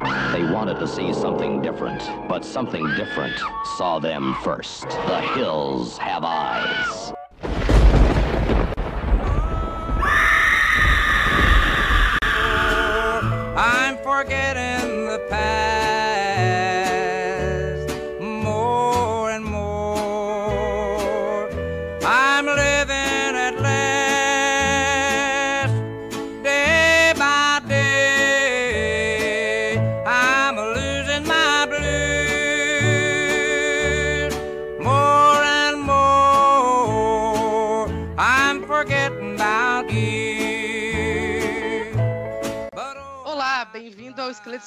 They wanted to see something different, but something different saw them first. The hills have eyes. I'm forgetting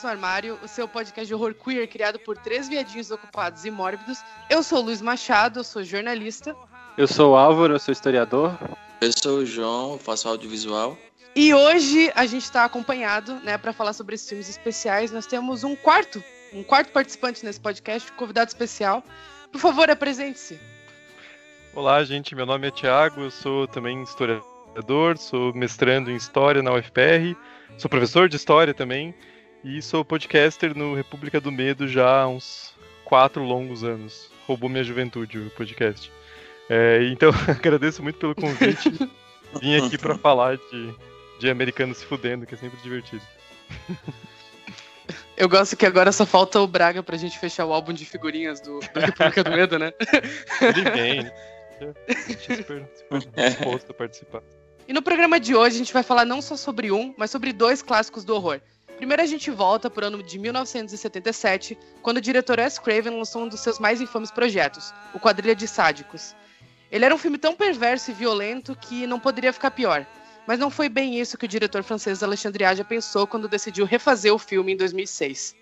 no Armário, o seu podcast de horror queer criado por três viadinhos ocupados e mórbidos. Eu sou o Luiz Machado, eu sou jornalista. Eu sou o Álvaro, eu sou historiador. Eu sou o João, eu faço audiovisual. E hoje a gente está acompanhado, né, para falar sobre esses filmes especiais. Nós temos um quarto, um quarto participante nesse podcast, um convidado especial. Por favor, apresente-se. Olá, gente. Meu nome é Thiago, eu sou também historiador, sou mestrando em História na UFPR, sou professor de História também e sou podcaster no República do Medo já há uns quatro longos anos. Roubou minha juventude o podcast. É, então, agradeço muito pelo convite. Vim aqui para falar de, de americanos se fudendo, que é sempre divertido. Eu gosto que agora só falta o Braga pra gente fechar o álbum de figurinhas do, do República do Medo, né? Ele vem, né? Super, super disposto a participar. E no programa de hoje a gente vai falar não só sobre um, mas sobre dois clássicos do horror. Primeiro a gente volta para o ano de 1977, quando o diretor Wes Craven lançou um dos seus mais infames projetos, o Quadrilha de Sádicos. Ele era um filme tão perverso e violento que não poderia ficar pior. Mas não foi bem isso que o diretor francês Alexandre Aja pensou quando decidiu refazer o filme em 2006.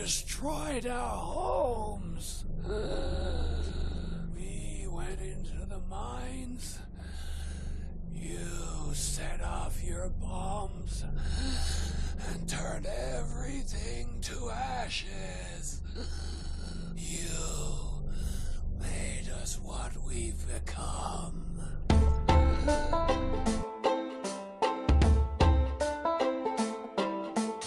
Destroyed our homes. We went into the mines. You set off your bombs and turned everything to ashes. You made us what we've become.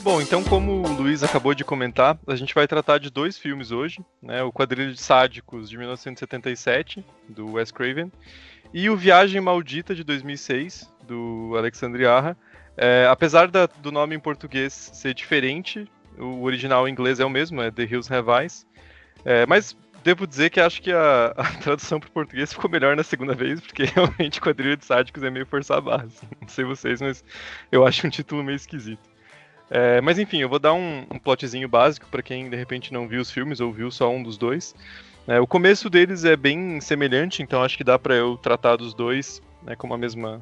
Bom, então como o Luiz acabou de comentar, a gente vai tratar de dois filmes hoje, né? O Quadrilha de Sádicos de 1977, do Wes Craven, e o Viagem Maldita de 2006, do Alexandre Arra. É, apesar da- do nome em português ser diferente, o original em inglês é o mesmo, é The Hills Have Eyes. É, mas devo dizer que acho que a, a tradução para o português ficou melhor na segunda vez, porque realmente Quadrilha de Sádicos é meio forçar a barra. assim. Não sei vocês, mas eu acho um título meio esquisito. É, mas enfim, eu vou dar um, um plotzinho básico para quem de repente não viu os filmes ou viu só um dos dois. É, o começo deles é bem semelhante, então acho que dá para eu tratar dos dois né, com a mesma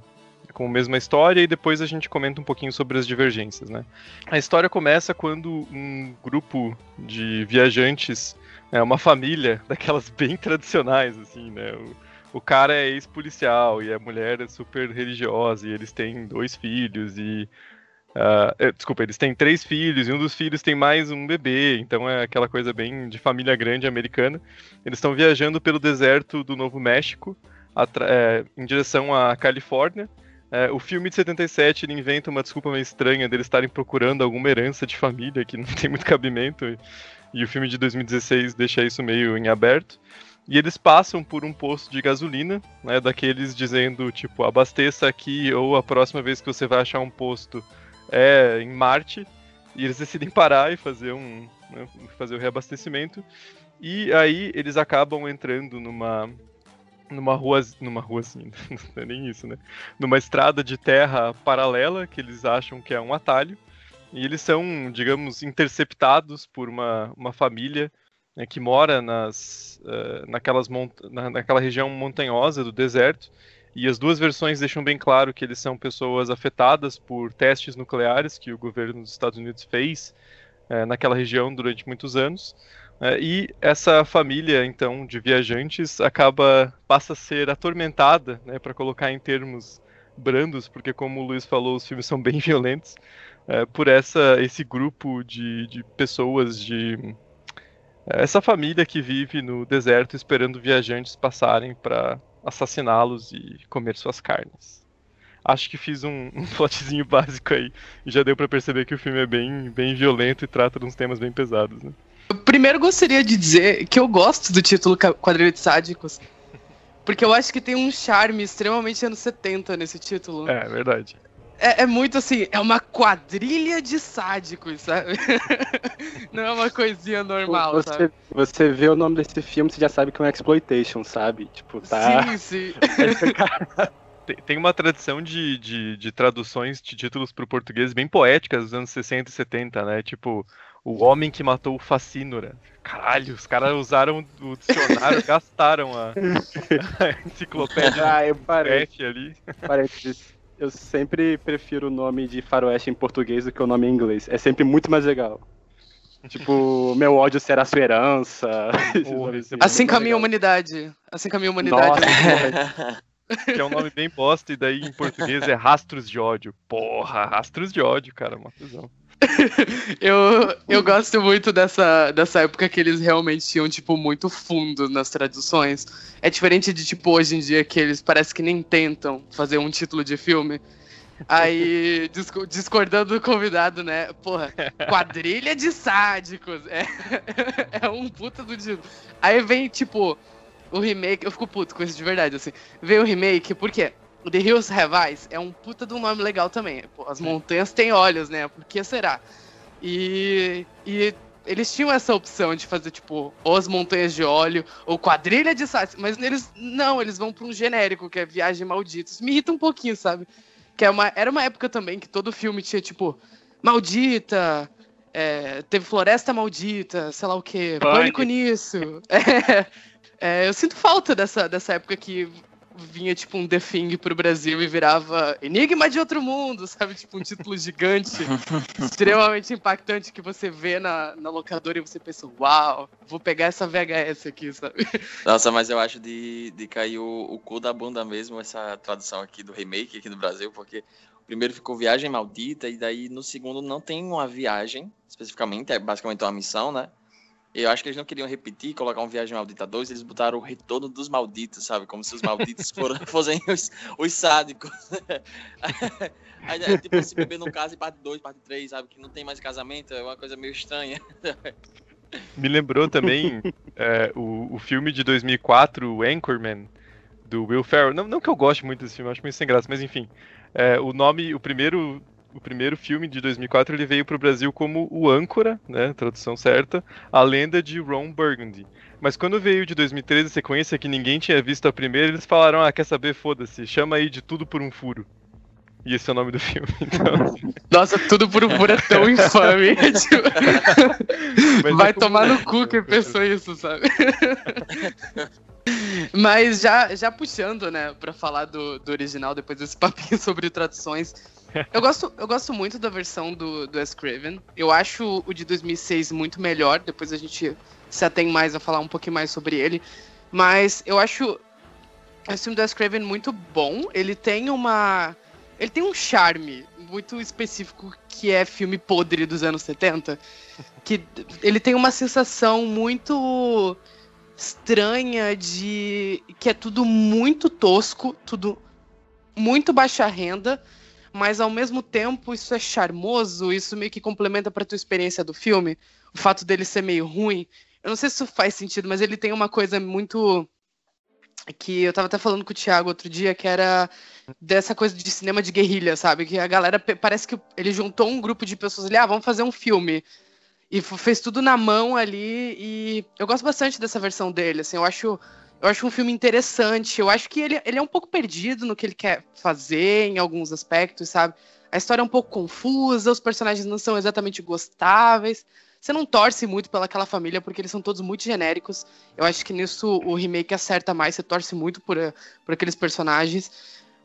com a mesma história e depois a gente comenta um pouquinho sobre as divergências, né? A história começa quando um grupo de viajantes, é, uma família daquelas bem tradicionais, assim, né? O, o cara é ex-policial e a mulher é super religiosa e eles têm dois filhos e eh, desculpa, eles têm três filhos e um dos filhos tem mais um bebê, então é aquela coisa bem de família grande americana. Eles estão viajando pelo deserto do Novo México eh, em direção à Califórnia. Eh, o filme de 77 ele inventa uma desculpa meio estranha deles estarem procurando alguma herança de família que não tem muito cabimento, e, e o filme de 2016 deixa isso meio em aberto. E eles passam por um posto de gasolina, né, daqueles dizendo, tipo, abasteça aqui ou a próxima vez que você vai achar um posto é em Marte e eles decidem parar e fazer um né, fazer o reabastecimento. E aí eles acabam entrando numa numa rua numa rua assim não é nem isso né? Numa estrada de terra paralela que eles acham que é um atalho. E eles são digamos interceptados por uma, uma família né, que mora nas eh, naquelas na, naquela região montanhosa do deserto e as duas versões deixam bem claro que eles são pessoas afetadas por testes nucleares que o governo dos Estados Unidos fez eh, naquela região durante muitos anos. Eh, e essa família, então, de viajantes acaba passa a ser atormentada, né, para colocar em termos brandos, porque como o Luiz falou, os filmes são bem violentos, eh, por essa esse grupo de, de pessoas de Essa família que vive no deserto esperando viajantes passarem para assassiná-los e comer suas carnes. Acho que fiz um, um plotzinho básico aí e já deu para perceber que o filme é bem, bem violento e trata de uns temas bem pesados. Né? Eu primeiro gostaria de dizer que eu gosto do título Quadrilha de Sádicos. Porque eu acho que tem um charme extremamente anos 70 nesse título. É, verdade. É, é, muito assim, é uma quadrilha de sádicos, sabe? Não é uma coisinha normal, você, sabe? Você vê o nome desse filme, você já sabe que é um exploitation, sabe? Tipo, tá. Sim, sim. tem, uma tradição de, de, de traduções de títulos para o português bem poéticas dos anos 60 e 70, né? Tipo, O Homem que Matou o Facínora. Caralho, os caras usaram o dicionário, gastaram a, a enciclopédia ah, eu parei. ali. Parênteses eu sempre prefiro o nome de faroeste em português do que o nome em inglês. É sempre muito mais legal. Tipo, meu ódio será sua herança. assim caminha a humanidade. Assim caminha a humanidade. Nossa, que é um nome bem bosta, e daí em português é rastros de ódio. Porra, rastros de ódio, cara, uma fusão. eu, eu gosto muito dessa, dessa época que eles realmente tinham, tipo, muito fundo nas traduções. É diferente de, tipo, hoje em dia que eles parece que nem tentam fazer um título de filme. Aí, discordando do convidado, né? Porra, quadrilha de sádicos. É, é um puta do título. Aí vem, tipo, o remake. Eu fico puto com isso de verdade, assim. Vem o remake, por quê? The Hills Have Eyes é um puta de um nome legal também. Pô, as montanhas têm olhos, né? Por que será? E, e eles tinham essa opção de fazer, tipo, ou as montanhas de óleo, ou quadrilha de sites, mas eles não, eles vão pra um genérico, que é Viagem Maldita. Isso me irrita um pouquinho, sabe? Que é uma, era uma época também que todo filme tinha, tipo, Maldita, é, teve Floresta Maldita, sei lá o quê, Pânico, Pânico nisso. É, é, eu sinto falta dessa, dessa época que vinha tipo um The Thing pro Brasil e virava Enigma de Outro Mundo, sabe? Tipo um título gigante, extremamente impactante que você vê na, na locadora e você pensa, uau, vou pegar essa VHS aqui, sabe? Nossa, mas eu acho de, de cair o, o cu da bunda mesmo essa tradução aqui do remake aqui no Brasil, porque primeiro ficou Viagem Maldita e daí no segundo não tem uma viagem especificamente, é basicamente uma missão, né? Eu acho que eles não queriam repetir, colocar um Viagem Maldita 2, eles botaram o retorno dos malditos, sabe? Como se os malditos foram, fossem os, os sádicos. Aí, tipo, se beber no caso, parte 2, parte 3, sabe? Que não tem mais casamento, é uma coisa meio estranha. Me lembrou também é, o, o filme de 2004, o Anchorman, do Will Ferrell. Não, não que eu goste muito desse filme, acho meio sem graça, mas enfim. É, o nome, o primeiro o primeiro filme de 2004 ele veio para o Brasil como o âncora, né, tradução certa, a lenda de Ron Burgundy. Mas quando veio de 2013 a sequência que ninguém tinha visto a primeira, eles falaram: "Ah, quer saber? Foda-se, chama aí de tudo por um furo". E esse é o nome do filme. Então... Nossa, tudo por um furo é tão infame. Vai é tomar no cu quem pensou isso, sabe? Mas já, já puxando, né, pra falar do, do original, depois desse papinho sobre traduções, eu gosto, eu gosto muito da versão do, do S. Craven. Eu acho o de 2006 muito melhor. Depois a gente se atém mais a falar um pouquinho mais sobre ele. Mas eu acho esse filme do S. Craven muito bom. Ele tem uma. Ele tem um charme muito específico que é filme podre dos anos 70. Que ele tem uma sensação muito estranha de que é tudo muito tosco, tudo muito baixa renda mas ao mesmo tempo isso é charmoso, isso meio que complementa para tua experiência do filme, o fato dele ser meio ruim. Eu não sei se isso faz sentido, mas ele tem uma coisa muito que eu tava até falando com o Thiago outro dia, que era dessa coisa de cinema de guerrilha, sabe? Que a galera parece que ele juntou um grupo de pessoas ali, ah, vamos fazer um filme. E fez tudo na mão ali, e eu gosto bastante dessa versão dele, assim, eu acho eu acho um filme interessante. Eu acho que ele, ele é um pouco perdido no que ele quer fazer em alguns aspectos, sabe? A história é um pouco confusa, os personagens não são exatamente gostáveis. Você não torce muito pelaquela família porque eles são todos muito genéricos. Eu acho que nisso o remake acerta mais, você torce muito por, por aqueles personagens.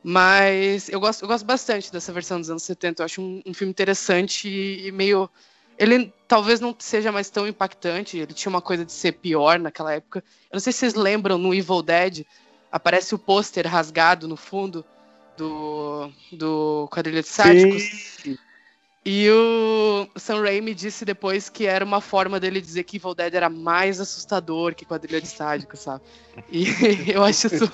Mas eu gosto, eu gosto bastante dessa versão dos anos 70. Eu acho um, um filme interessante e, e meio ele talvez não seja mais tão impactante, ele tinha uma coisa de ser pior naquela época. Eu não sei se vocês lembram, no Evil Dead, aparece o pôster rasgado no fundo do, do Quadrilha de Sádicos. Sim. E o Sam Raimi disse depois que era uma forma dele dizer que Evil Dead era mais assustador que Quadrilha de Sádicos, sabe? E eu acho isso,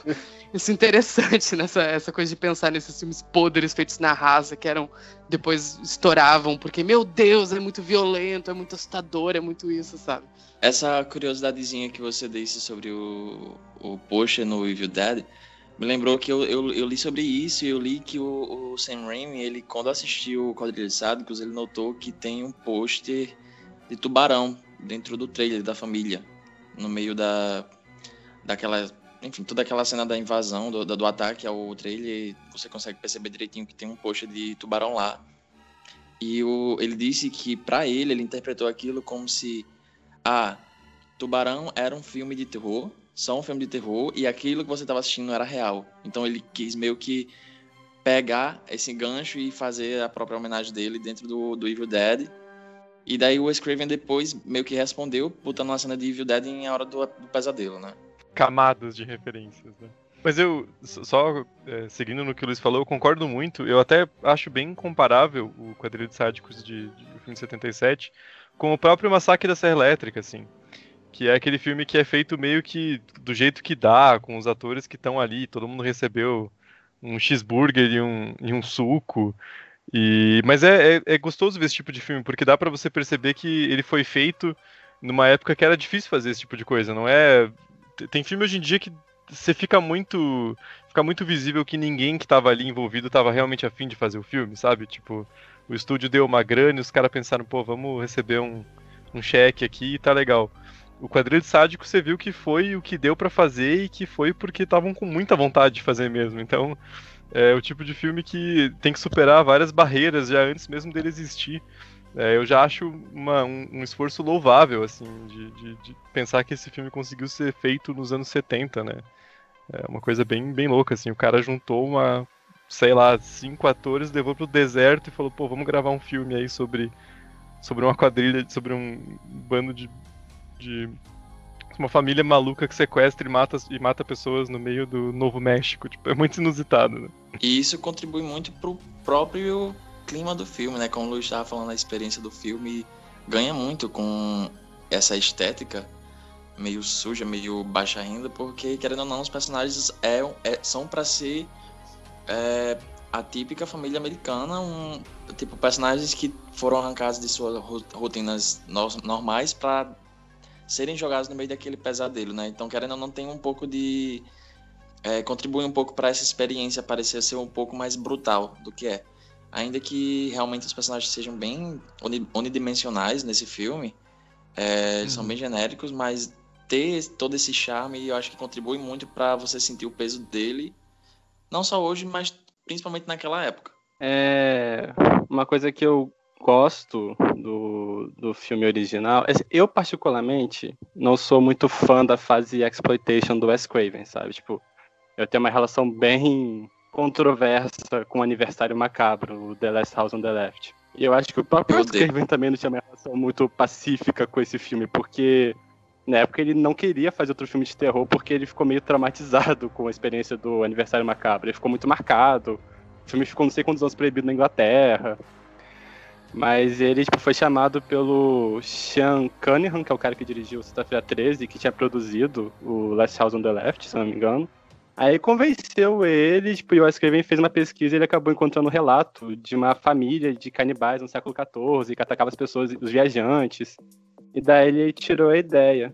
isso interessante, nessa essa coisa de pensar nesses filmes podres feitos na raça, que eram depois estouravam, porque, meu Deus, é muito violento, é muito assustador, é muito isso, sabe? Essa curiosidadezinha que você disse sobre o, o pôster no Evil Dead me lembrou que eu, eu, eu, li sobre isso e eu li que o, o Sam Raimi, ele, quando assistiu o Quadrilha de Sádicos, ele notou que tem um pôster de tubarão dentro do trailer da família, no meio da daquela, enfim, toda aquela cena da invasão, do, do ataque ao trailer, você consegue perceber direitinho que tem um pôster de tubarão lá. E o, ele disse que para ele, ele interpretou aquilo como se ah, Tubarão era um filme de terror só um filme de terror e aquilo que você estava assistindo era real. Então ele quis meio que pegar esse gancho e fazer a própria homenagem dele dentro do, do Evil Dead. E daí o Wes Craven depois meio que respondeu, botando uma cena de Evil Dead em A Hora do, do Pesadelo, né? Camadas de referências, né? Mas eu, só é, seguindo no que o Luiz falou, eu concordo muito. Eu até acho bem comparável o Quadrilho de Sádicos de, de, de filme de 77 com o próprio Massacre da Serra Elétrica, assim. Que é aquele filme que é feito meio que do jeito que dá, com os atores que estão ali, todo mundo recebeu um cheeseburger e um, e um suco. E, mas é, é, é, gostoso ver esse tipo de filme, porque dá para você perceber que ele foi feito numa época que era difícil fazer esse tipo de coisa. Não é. Tem filme hoje em dia que você fica muito. Fica muito visível que ninguém que estava ali envolvido estava realmente afim de fazer o filme, sabe? Tipo, o estúdio deu uma grana e os caras pensaram, pô, vamos receber um, um cheque aqui e tá legal o quadrilho sádico você viu que foi o que deu para fazer e que foi porque estavam com muita vontade de fazer mesmo. Então, é o tipo de filme que tem que superar várias barreiras já antes mesmo dele existir. É, eu já acho uma, um, um, esforço louvável, assim, de, de, de, pensar que esse filme conseguiu ser feito nos anos 70, né? É uma coisa bem, bem louca, assim. O cara juntou uma, sei lá, cinco atores, levou pro deserto e falou, pô, vamos gravar um filme aí sobre, sobre uma quadrilha, sobre um bando de de uma família maluca que sequestra e mata, e mata pessoas no meio do Novo México. Tipo, é muito inusitado, né? E isso contribui muito pro próprio clima do filme, né? Como o Luiz estava falando, a experiência do filme ganha muito com essa estética meio suja, meio baixa renda, porque, querendo ou não, os personagens é, é são para ser é, a típica família americana, um tipo personagens que foram arrancados de suas rotinas normais para serem jogados no meio daquele pesadelo, né? Então, querendo ou não, tem um pouco de. É, contribui um pouco para essa experiência parecer ser um pouco mais brutal do que é. Ainda que realmente os personagens sejam bem unidimensionais nesse filme, é, eles uhum. são bem genéricos, mas ter todo esse charme eu acho que contribui muito para você sentir o peso dele, não só hoje, mas principalmente naquela época. É uma coisa que eu gosto do, do filme original. Eu, particularmente, não sou muito fã da fase exploitation do Wes Craven, sabe? Tipo, eu tenho uma relação bem controversa com o Aniversário Macabro, o The Last House on the Left. E eu acho que o próprio Wes Craven também não tinha uma relação muito pacífica com esse filme, porque na época ele não queria fazer outro filme de terror porque ele ficou meio traumatizado com a experiência do Aniversário Macabro. Ele ficou muito marcado. O filme ficou não sei quantos anos proibido na Inglaterra. Mas ele tipo, foi chamado pelo Sean Cunningham, que é o cara que dirigiu Sexta-feira 13, que tinha produzido o Last House on the Left, se não me engano. Aí convenceu ele, tipo, e o Wes Craven fez uma pesquisa e ele acabou encontrando um relato de uma família de canibais no século XIV que atacava as pessoas, os viajantes. E daí ele tirou a ideia.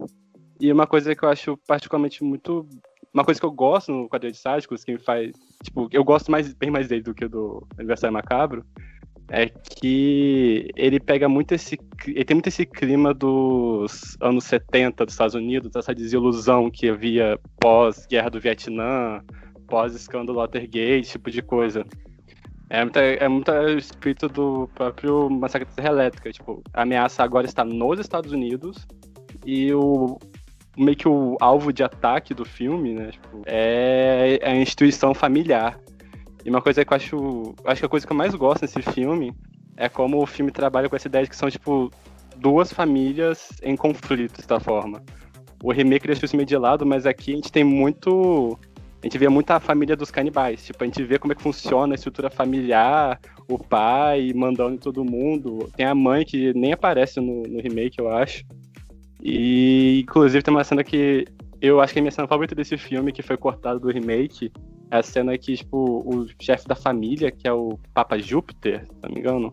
E uma coisa que eu acho particularmente muito. Uma coisa que eu gosto no quadrinho de sádicos, que me faz. Tipo, eu gosto mais, bem mais dele do que do Aniversário Macabro, é que ele pega muito esse. Ele tem muito esse clima dos anos 70 dos Estados Unidos, essa desilusão que havia pós-guerra do Vietnã, pós-escândalo Watergate, tipo de coisa. É muito, é muito espírito do próprio Massacre da Serra Elétrica. Tipo, a ameaça agora está nos Estados Unidos e o meio que o alvo de ataque do filme, né, tipo, é a instituição familiar. E uma coisa que eu acho. Acho que a coisa que eu mais gosto nesse filme é como o filme trabalha com essa ideia de que são, tipo, duas famílias em conflito, de certa forma. O remake deixou isso meio de lado, mas aqui a gente tem muito a gente vê muito a família dos canibais. Tipo, a gente vê como é que funciona a estrutura familiar, o pai mandando em todo mundo. Tem a mãe que nem aparece no, no remake, eu acho. E, inclusive, tem uma cena que eu acho que é a minha cena favorita desse filme, que foi cortada do remake, é a cena que, tipo, o chefe da família, que é o Papa Júpiter, se não me engano,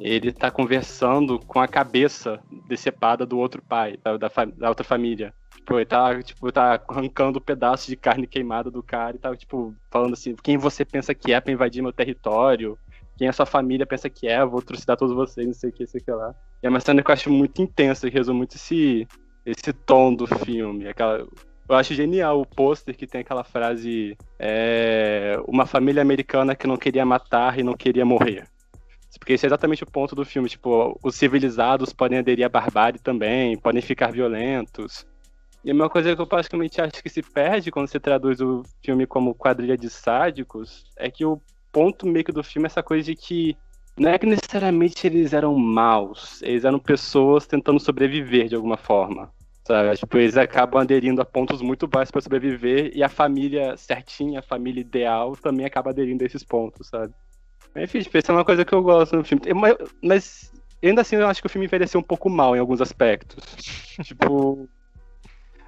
ele tá conversando com a cabeça decepada do outro pai, da, da, da outra família. Tipo, ele tá, tipo, tá arrancando pedaços de carne queimada do cara e tá, tipo, falando assim, quem você pensa que é pra invadir meu território? Quem a sua família pensa que é? Vou trucidar todos vocês, não sei o que, sei o que lá. E é uma cena que eu acho muito intensa, que resume muito esse, esse tom do filme. Aquela, eu acho genial o pôster que tem aquela frase: é, Uma família americana que não queria matar e não queria morrer. Porque esse é exatamente o ponto do filme. Tipo, os civilizados podem aderir à barbárie também, podem ficar violentos. E uma coisa que eu praticamente acho que se perde quando você traduz o filme como quadrilha de sádicos é que o ponto meio que do filme é essa coisa de que não é que necessariamente eles eram maus, eles eram pessoas tentando sobreviver de alguma forma. Sabe? Tipo, eles acabam aderindo a pontos muito baixos para sobreviver e a família certinha, a família ideal, também acaba aderindo a esses pontos, sabe? Enfim, tipo, isso é uma coisa que eu gosto no filme. Mas, mas ainda assim eu acho que o filme envelheceu um pouco mal em alguns aspectos. tipo.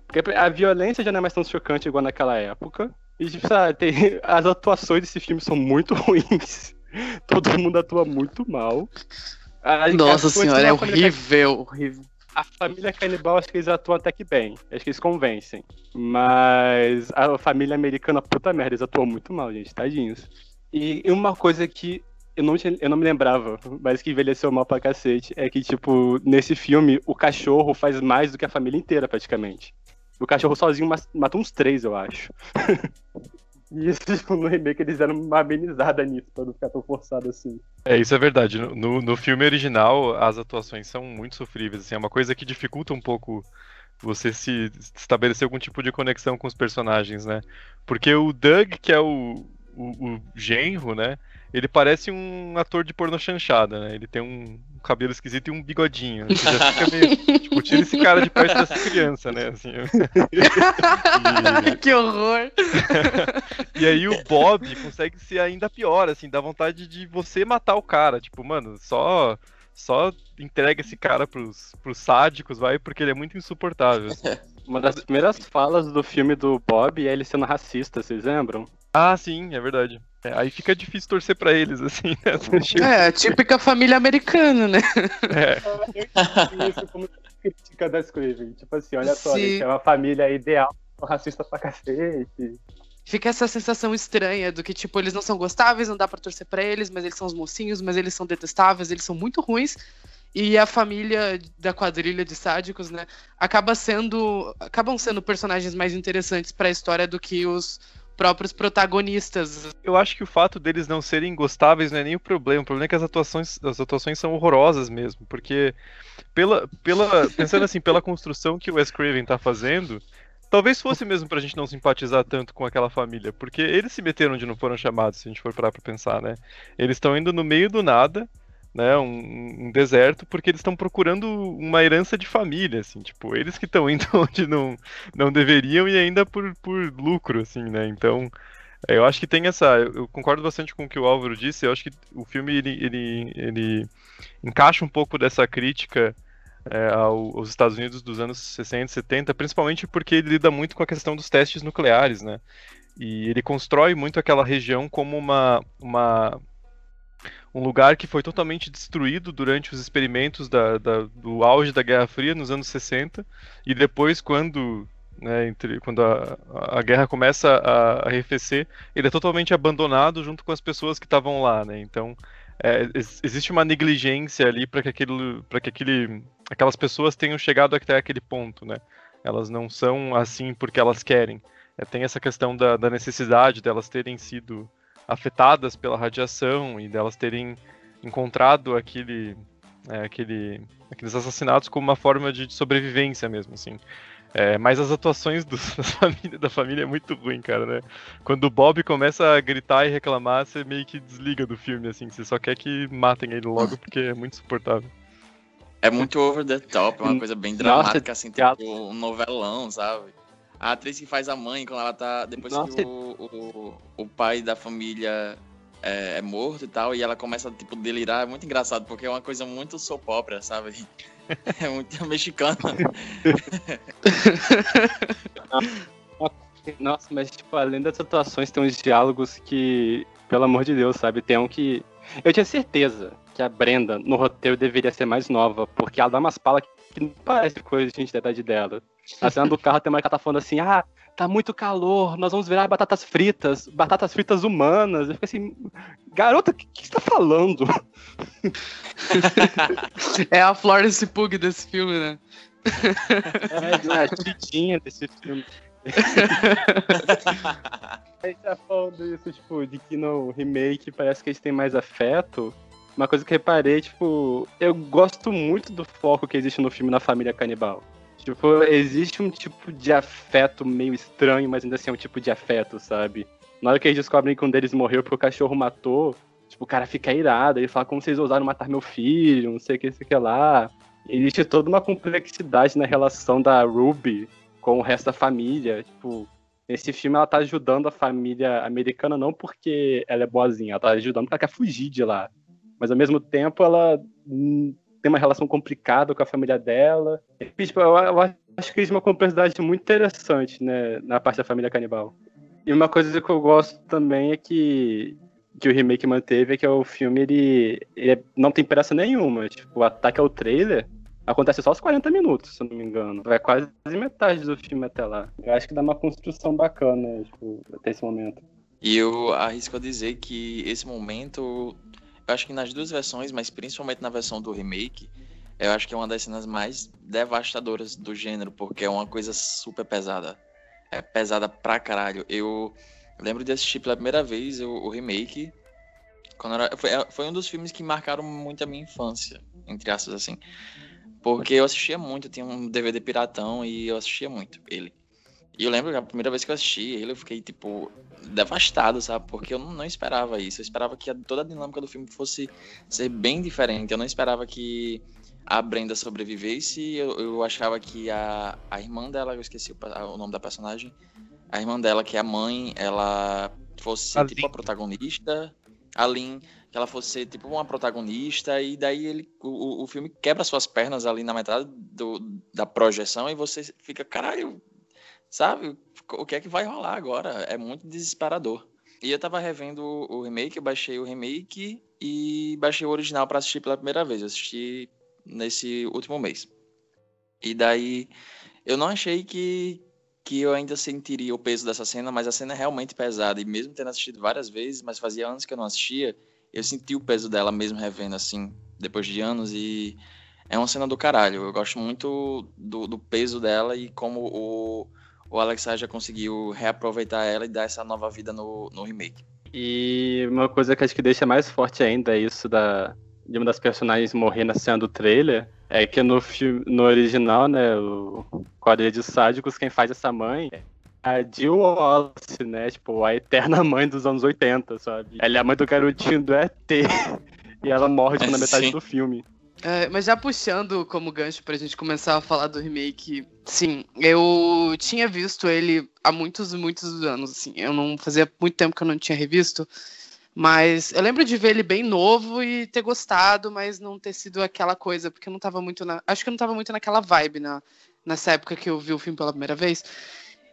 Porque a violência já não é mais tão chocante igual naquela época. E, tipo, sabe, tem, as atuações desse filme são muito ruins. Todo mundo atua muito mal. A, Nossa senhora, é horrível, horrível. A família canibal, acho que eles atuam até que bem. Acho que eles convencem. Mas a família americana, puta merda, eles atuam muito mal, gente. Tadinhos. E uma coisa que eu não, tinha, eu não me lembrava, mas que envelheceu mal pra cacete, é que, tipo, nesse filme, o cachorro faz mais do que a família inteira, praticamente. O cachorro sozinho mata uns três, eu acho. E tipo, no remake eles deram uma amenizada nisso, pra não ficar tão forçado assim. É, isso é verdade. No, no filme original, as atuações são muito sofríveis, assim, é uma coisa que dificulta um pouco você se estabelecer algum tipo de conexão com os personagens, né? Porque o Doug, que é o, o, o genro, né? Ele parece um ator de porno chanchada, né? Ele tem um cabelo esquisito e um bigodinho. Você já fica meio. tipo, tira esse cara de perto dessa criança, né? Assim, e... que horror! e aí o Bob consegue ser ainda pior, assim, dá vontade de você matar o cara. Tipo, mano, só. Só entrega esse cara pros, pros sádicos, vai, porque ele é muito insuportável. Uma das primeiras falas do filme do Bob é ele sendo racista, vocês lembram? Ah, sim, é verdade. É, aí fica difícil torcer pra eles, assim, né? É, típica família americana, né? É. Isso como crítica da Scriven. Tipo assim, olha só, gente, é uma família ideal, racista pra cacete. Fica essa sensação estranha do que, tipo, eles não são gostáveis, não dá pra torcer pra eles, mas eles são os mocinhos, mas eles são detestáveis, eles são muito ruins. E a família da quadrilha de sádicos, né, acaba sendo, acabam sendo personagens mais interessantes para a história do que os próprios protagonistas. Eu acho que o fato deles não serem gostáveis não é nem o problema. O problema é que as atuações, as atuações são horrorosas mesmo, porque pela, pela pensando assim, pela construção que o Wes Craven tá fazendo, talvez fosse mesmo pra gente não simpatizar tanto com aquela família, porque eles se meteram onde não foram chamados, se a gente for parar pra pensar, né? Eles estão indo no meio do nada, né, um, um, deserto, porque eles estão procurando uma herança de família, assim, tipo, eles que estão indo onde não, não deveriam e ainda por, por lucro, assim, né, então eu acho que tem essa, eu concordo bastante com o que o Álvaro disse, eu acho que o filme, ele, ele, ele encaixa um pouco dessa crítica é, aos Estados Unidos dos anos 60 e 70, principalmente porque ele lida muito com a questão dos testes nucleares, né, e ele constrói muito aquela região como uma, uma um lugar que foi totalmente destruído durante os experimentos da, da, do auge da Guerra Fria nos anos 60 e depois quando né, entre, quando a, a guerra começa a, arrefecer, ele é totalmente abandonado junto com as pessoas que estavam lá, né? Então é, existe uma negligência ali para que aquele, para que aquele, aquelas pessoas tenham chegado até aquele ponto, né? Elas não são assim porque elas querem. É, tem essa questão da, da necessidade delas terem sido afetadas pela radiação e delas terem encontrado aquele, é, aquele, aqueles assassinatos como uma forma de sobrevivência mesmo, assim. É, mas as atuações do, da, família, da família é muito ruim, cara, né? Quando o Bob começa a gritar e reclamar, você meio que desliga do filme, assim. Você só quer que matem ele logo, porque é muito insuportável. É muito over the top, é uma coisa bem dramática, Nossa, assim, tipo um novelão, sabe? A atriz que faz a mãe, quando ela tá. Depois Nossa. que o, o, o pai da família é, é morto e tal, e ela começa a tipo, delirar, é muito engraçado, porque é uma coisa muito soap opera, sabe? É muito mexicano. Nossa, mas tipo, além das atuações, tem uns diálogos que, pelo amor de Deus, sabe? Tem um que. Eu tinha certeza que a Brenda, no roteiro, deveria ser mais nova, porque ela dá umas palas que não parece coisa de gente da idade dela. Na cena do carro tem uma que ela tá falando assim, ah, tá muito calor, nós vamos virar batatas fritas, batatas fritas humanas. Eu fico assim, garota, o que, que você tá falando? É a Florence Pugh desse filme, né? É, a tidinha desse filme. A gente tá falando isso, tipo, de que no remake parece que eles têm mais afeto. Uma coisa que reparei, tipo, eu gosto muito do foco que existe no filme na família canibal. Tipo, existe um tipo de afeto meio estranho, mas ainda assim é um tipo de afeto, sabe? Na hora que eles descobrem que um deles morreu porque o cachorro matou, tipo, o cara fica irado, ele fala como vocês ousaram matar meu filho, não sei o que, sei o que lá. Existe toda uma complexidade na relação da Ruby com o resto da família. Tipo, nesse filme ela tá ajudando a família americana não porque ela é boazinha, ela tá ajudando porque ela quer fugir de lá. Mas ao mesmo tempo ela tem uma relação complicada com a família dela. Tipo, eu, acho que existe uma complexidade muito interessante, né, na parte da família canibal. E uma coisa que eu gosto também é que que o remake manteve é que o filme ele, ele não tem pressa nenhuma. Tipo, o ataque ao trailer acontece só aos 40 minutos, se eu não me engano. Vai quase metade do filme até lá. Eu acho que dá uma construção bacana, tipo, até esse momento. E eu arrisco a dizer que esse momento, eu acho que nas duas versões, mas principalmente na versão do remake, eu acho que é uma das cenas mais devastadoras do gênero, porque é uma coisa super pesada. É pesada pra caralho. Eu lembro de assistir pela primeira vez o, o remake. Quando era, foi, foi um dos filmes que marcaram muito a minha infância, entre aspas assim. Porque eu assistia muito, eu tinha um DVD piratão e eu assistia muito ele. E eu lembro que a primeira vez que eu assisti ele, eu fiquei, tipo, devastado, sabe? Porque eu não, não esperava isso. Eu esperava que a- toda a dinâmica do filme fosse ser bem diferente. Eu não esperava que a Brenda sobrevivesse. Eu, eu achava que a, a irmã dela, eu esqueci o, o nome da personagem, a irmã dela, que é a mãe, ela fosse, A tipo, Lin. a protagonista. A Lin, que ela fosse ser, tipo, uma protagonista. E daí ele, o, o- o filme quebra suas pernas ali na metade do, da projeção e você fica, caralho, sabe? O que é que vai rolar agora? É muito desesperador. E eu tava revendo o remake, eu baixei o remake e baixei o original pra assistir pela primeira vez. Eu assisti nesse último mês. E daí eu não achei que, que eu ainda sentiria o peso dessa cena, mas a cena é realmente pesada. E mesmo tendo assistido várias vezes, mas fazia anos que eu não assistia, eu senti o peso dela mesmo revendo assim, depois de anos. E é uma cena do caralho. Eu gosto muito do, do peso dela e como o, o Alex já conseguiu reaproveitar ela e dar essa nova vida no, no remake. E uma coisa que acho que deixa mais forte ainda é isso da, de uma das personagens morrer na cena do trailer. É que no filme, no original, né, o Quadrilha de Sádicos, quem faz essa mãe é a Jill Wallace, né? Tipo, a eterna mãe dos anos 80, sabe? Ela é a mãe do garotinho do ET. E ela morre tipo, na metade Sim. do filme. É, mas já puxando como gancho pra gente começar a falar do remake, sim, eu tinha visto ele há muitos, muitos anos, assim. Eu não fazia muito tempo que eu não tinha revisto, mas eu lembro de ver ele bem novo e ter gostado, mas não ter sido aquela coisa, porque eu não tava muito na. Acho que eu não tava muito naquela vibe na, nessa época que eu vi o filme pela primeira vez.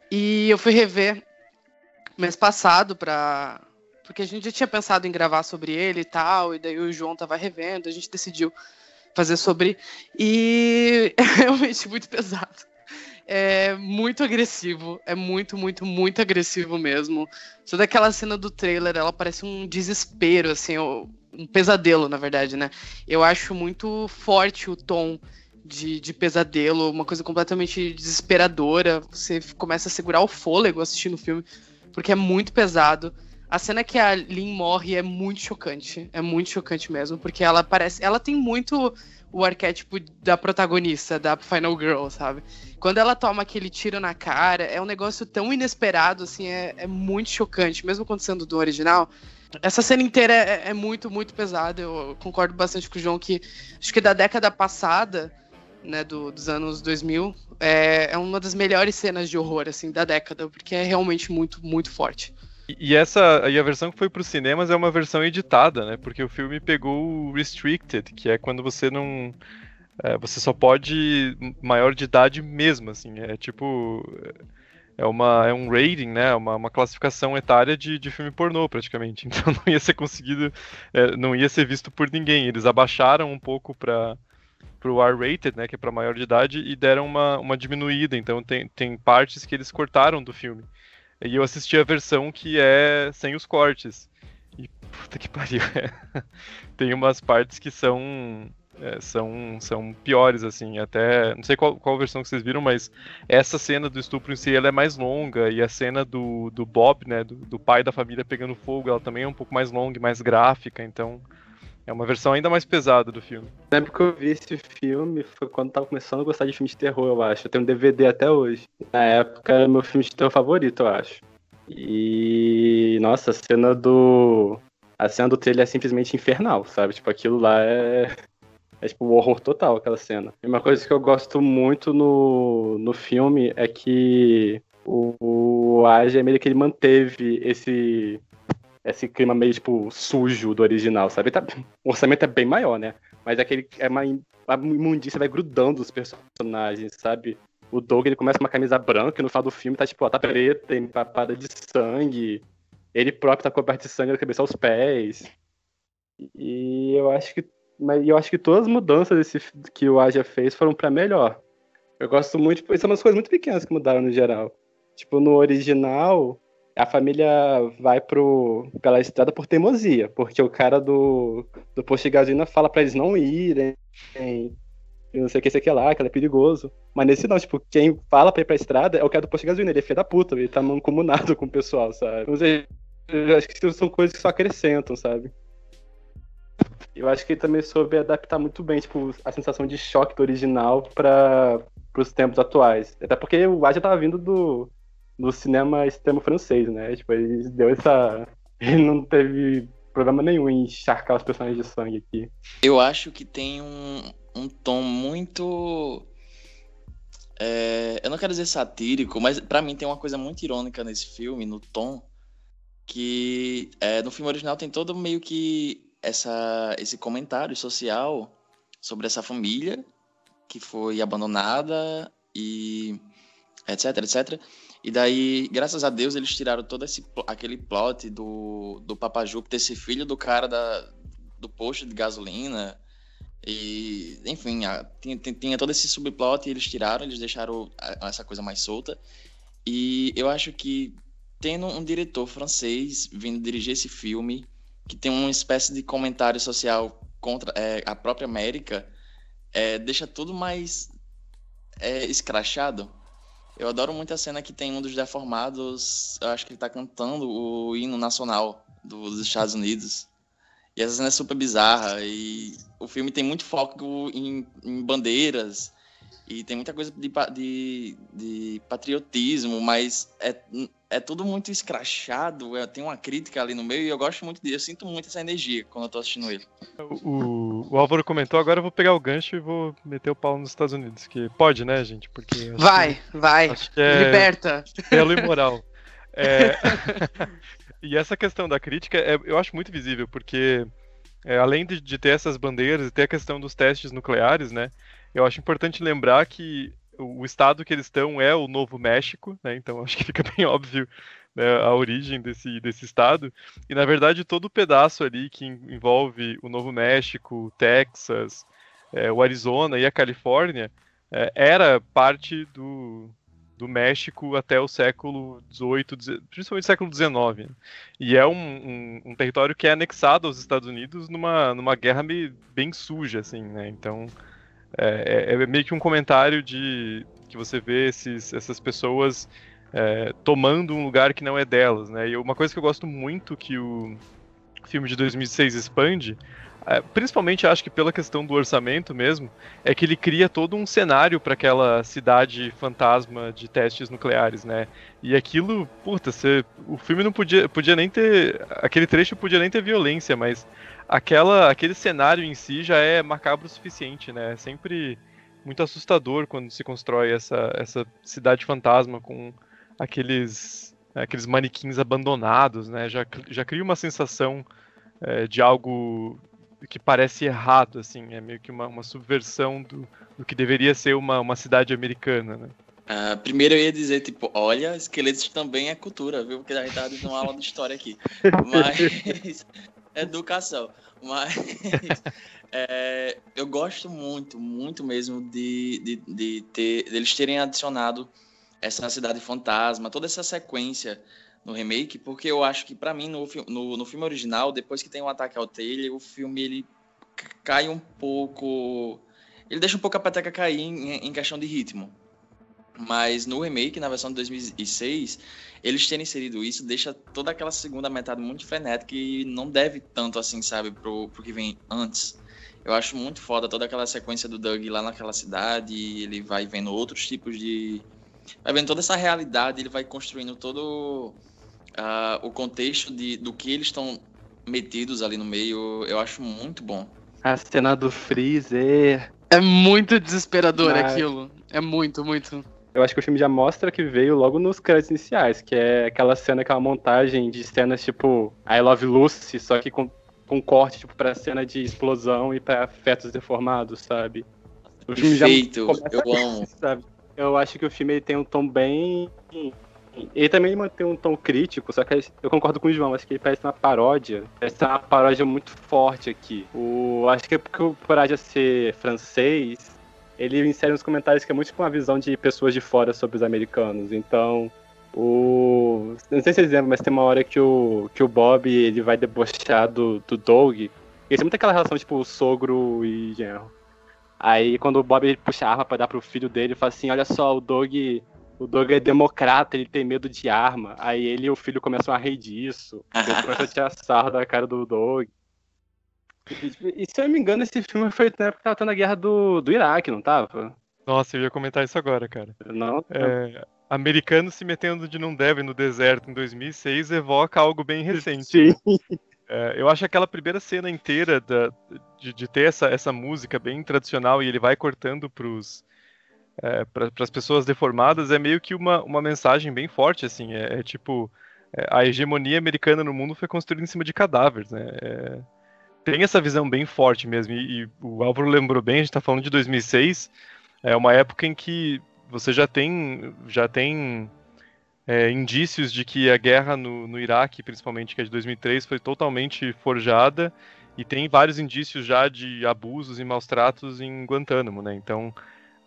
E eu fui rever mês passado pra. Porque a gente já tinha pensado em gravar sobre ele e tal, e daí o João tava revendo, a gente decidiu fazer sobre. E é realmente muito pesado. É muito agressivo. É muito, muito, muito agressivo mesmo. Toda aquela cena do trailer, ela parece um desespero, assim, um pesadelo, na verdade, né? Eu acho muito forte o tom de, de pesadelo, uma coisa completamente desesperadora. Você começa a segurar o fôlego assistindo o filme, porque é muito pesado. A cena que a Lin morre é muito chocante. É muito chocante mesmo, porque ela parece. Ela tem muito o arquétipo da protagonista, da Final Girl, sabe? Quando ela toma aquele tiro na cara, é um negócio tão inesperado, assim, é, é muito chocante, mesmo acontecendo do original. Essa cena inteira é, é muito, muito pesada. Eu concordo bastante com o João que acho que da década passada né, do, dos anos 2000, é, é uma das melhores cenas de horror, assim, da década, porque é realmente muito, muito forte. E essa, e a versão que foi para os cinemas é uma versão editada, né? Porque o filme pegou o restricted, que é quando você não, é, você só pode maior de idade mesmo, assim. É tipo, é uma, é um rating, né? Uma, uma classificação etária de, de filme pornô, praticamente. Então não ia ser conseguido, é, não ia ser visto por ninguém. Eles abaixaram um pouco para pro R-rated, né? Que é para maior de idade e deram uma, uma diminuída. Então tem, tem partes que eles cortaram do filme. E eu assisti a versão que é sem os cortes. E puta que pariu. É. Tem umas partes que são. É, são, são piores, assim, até. Não sei qual, qual versão que vocês viram, mas essa cena do estupro em si ela é mais longa, e a cena do, do Bob, né, do, do pai da família pegando fogo, ela também é um pouco mais longa e mais gráfica, então é uma versão ainda mais pesada do filme. Lembro que eu vi esse filme foi quando eu tava começando a gostar de filmes de terror, eu acho. Eu tenho um DVD até hoje. Na época era meu filme de terror favorito, eu acho. E. Nossa, a cena do. A cena do trailer é simplesmente infernal, sabe? Tipo, aquilo lá é. É tipo o horror total, aquela cena. E uma coisa que eu gosto muito no, no filme é que o, o Aja meio que ele manteve esse esse clima meio, tipo, sujo do original, sabe? Tá, o orçamento é bem maior, né? Mas aquele é uma, a imundícia vai grudando os personagens, sabe? O Doug, ele começa com uma camisa branca e no final do filme tá, tipo, ó, tá preta, empapada de sangue. Ele próprio tá coberto de sangue da cabeça aos pés. E eu acho que mas eu acho que todas as mudanças desse, que o Aja fez foram para melhor. Eu gosto muito, são umas coisas muito pequenas que mudaram no geral. Tipo, no original, a família vai pro, pela estrada por teimosia, porque o cara do, do posto de gasolina fala para eles não irem, não sei o que, sei que lá, que é perigoso. Mas nesse não, tipo, quem fala pra ir pra estrada é o cara do posto de gasolina, ele é filho da puta, ele tá mancomunado com o pessoal, sabe? Então, eu acho que são coisas que só acrescentam, sabe? Eu acho que ele também soube adaptar muito bem, tipo, a sensação de choque do original para os tempos atuais. Até porque o Aja tava vindo do, do cinema extremo francês, né? Tipo, ele deu essa. Ele não teve problema nenhum em encharcar os personagens de sangue aqui. Eu acho que tem um, um tom muito. É, eu não quero dizer satírico, mas para mim tem uma coisa muito irônica nesse filme, no tom, que é, no filme original tem todo meio que essa, esse comentário social sobre essa família que foi abandonada e etc, etc. E daí, graças a Deus, eles tiraram todo esse aquele plot do, do Papa Júpiter, esse filho do cara da, do posto de gasolina. E, enfim, a, tinha, tinha todo esse subplot e eles tiraram, eles deixaram essa coisa mais solta. E eu acho que tendo um diretor francês vindo dirigir esse filme, que tem uma espécie de comentário social contra é, a própria América, é, deixa tudo mais é, escrachado eu adoro muito a cena que tem um dos deformados, acho que ele tá cantando o hino nacional dos Estados Unidos. E essa cena é super bizarra. E o filme tem muito foco em, em bandeiras. E tem muita coisa de, de, de, patriotismo, mas é, é tudo muito escrachado. É, tem uma crítica ali no meio e eu gosto muito disso. Eu sinto muito essa energia quando eu tô assistindo ele. O, o Álvaro comentou, agora eu vou pegar o gancho e vou meter o pau nos Estados Unidos. Que pode, né, gente? Porque vai, que, vai. É Liberta. Belo e moral. É... e essa questão da crítica é, eu acho muito visível, porque é, além de, de ter essas bandeiras e ter a questão dos testes nucleares, né? Eu acho importante lembrar que o estado que eles estão é o Novo México, né? Então acho que fica bem óbvio né, a origem desse, desse estado. E na verdade todo o pedaço ali que envolve o Novo México, Texas, é, o Arizona e a Califórnia é, era parte do, do México até o século XVIII, principalmente século XIX. Né? E é um, um, um, território que é anexado aos Estados Unidos numa, numa guerra bem suja, assim, né? Então é, é, é, meio que um comentário de que você vê esses, essas pessoas é, tomando um lugar que não é delas, né? E uma coisa que eu gosto muito que o filme de 2006 expande, principalmente acho que pela questão do orçamento mesmo, é que ele cria todo um cenário para aquela cidade fantasma de testes nucleares, né? E aquilo, puta, você, o filme não podia, podia nem ter, aquele trecho podia nem ter violência, mas aquela, aquele cenário em si já é macabro o suficiente, né? É sempre muito assustador quando se constrói essa, essa cidade fantasma com aqueles, aqueles manequins abandonados, né? Já, já cria uma sensação é, de algo que parece errado, assim, é meio que uma, uma subversão do, do que deveria ser uma, uma cidade americana, né? Uh, primeiro eu ia dizer, tipo, olha, esqueletos também é cultura, viu? Porque a gente tá dando uma aula de história aqui. Mas. educação. Mas. É, eu gosto muito, muito mesmo de, de, de ter, deles terem adicionado essa cidade fantasma, toda essa sequência no remake, porque eu acho que para mim no, no, no, filme original, depois que tem um ataque ao trailer, o filme ele cai um pouco, ele deixa um pouco a peteca cair em, em questão de ritmo. Mas no remake, na versão de 2006, eles terem inserido isso deixa toda aquela segunda metade muito frenética e não deve tanto assim, sabe, pro, pro que vem antes. Eu acho muito foda toda aquela sequência do Doug lá naquela cidade, ele vai vendo outros tipos de. Vai vendo toda essa realidade, ele vai construindo todo uh, o contexto de, do que eles estão metidos ali no meio. Eu acho muito bom. A cena do Freezer. É muito desesperador Mas... aquilo. É muito, muito. Eu acho que o filme já mostra que veio logo nos créditos iniciais, que é aquela cena, aquela montagem de cenas tipo I Love Lucy, só que com com corte, tipo, pra cena de explosão e pra fetos deformados, sabe? O filme Perfeito, já eu amo. Sabe? Eu acho que o filme ele tem um tom bem. Ele também mantém um tom crítico, só que eu concordo com o João, acho que ele parece uma paródia. Parece uma paródia muito forte aqui. O, acho que é porque o Paródia ser francês, ele insere nos comentários que é muito com a visão de pessoas de fora sobre os americanos. Então, o. Não sei se vocês lembram, mas tem uma hora que o, que o Bob ele vai debochar do, do Doug. E tem muito aquela relação, tipo, sogro e genro. Aí quando o Bob puxa a arma pra dar pro filho dele, ele fala assim, olha só, o Doug. O Doug é democrata, ele tem medo de arma. Aí ele e o filho começam a rir disso. Eles começam a tirar sarro da cara do Doug. E, tipo, e, se eu não me engano, esse filme foi na época que tava tendo a guerra do, do Iraque, não tava? Nossa, eu ia comentar isso agora, cara. Não? É, americanos se metendo de não deve no deserto em 2006 evoca algo bem recente. Sim. É, eu acho aquela primeira cena inteira da, de, de, ter essa, essa música bem tradicional e ele vai cortando pros, é, para as pessoas deformadas é meio que uma, uma mensagem bem forte, assim. É, é tipo, é, a hegemonia americana no mundo foi construída em cima de cadáveres, né? É, tem essa visão bem forte mesmo. E, e, o Álvaro lembrou bem, a gente está falando de 2006, é uma época em que você já tem, já tem é, indícios de que a guerra no, no Iraque, principalmente que é de 2003, foi totalmente forjada e tem vários indícios já de abusos e maus tratos em Guantánamo, né? Então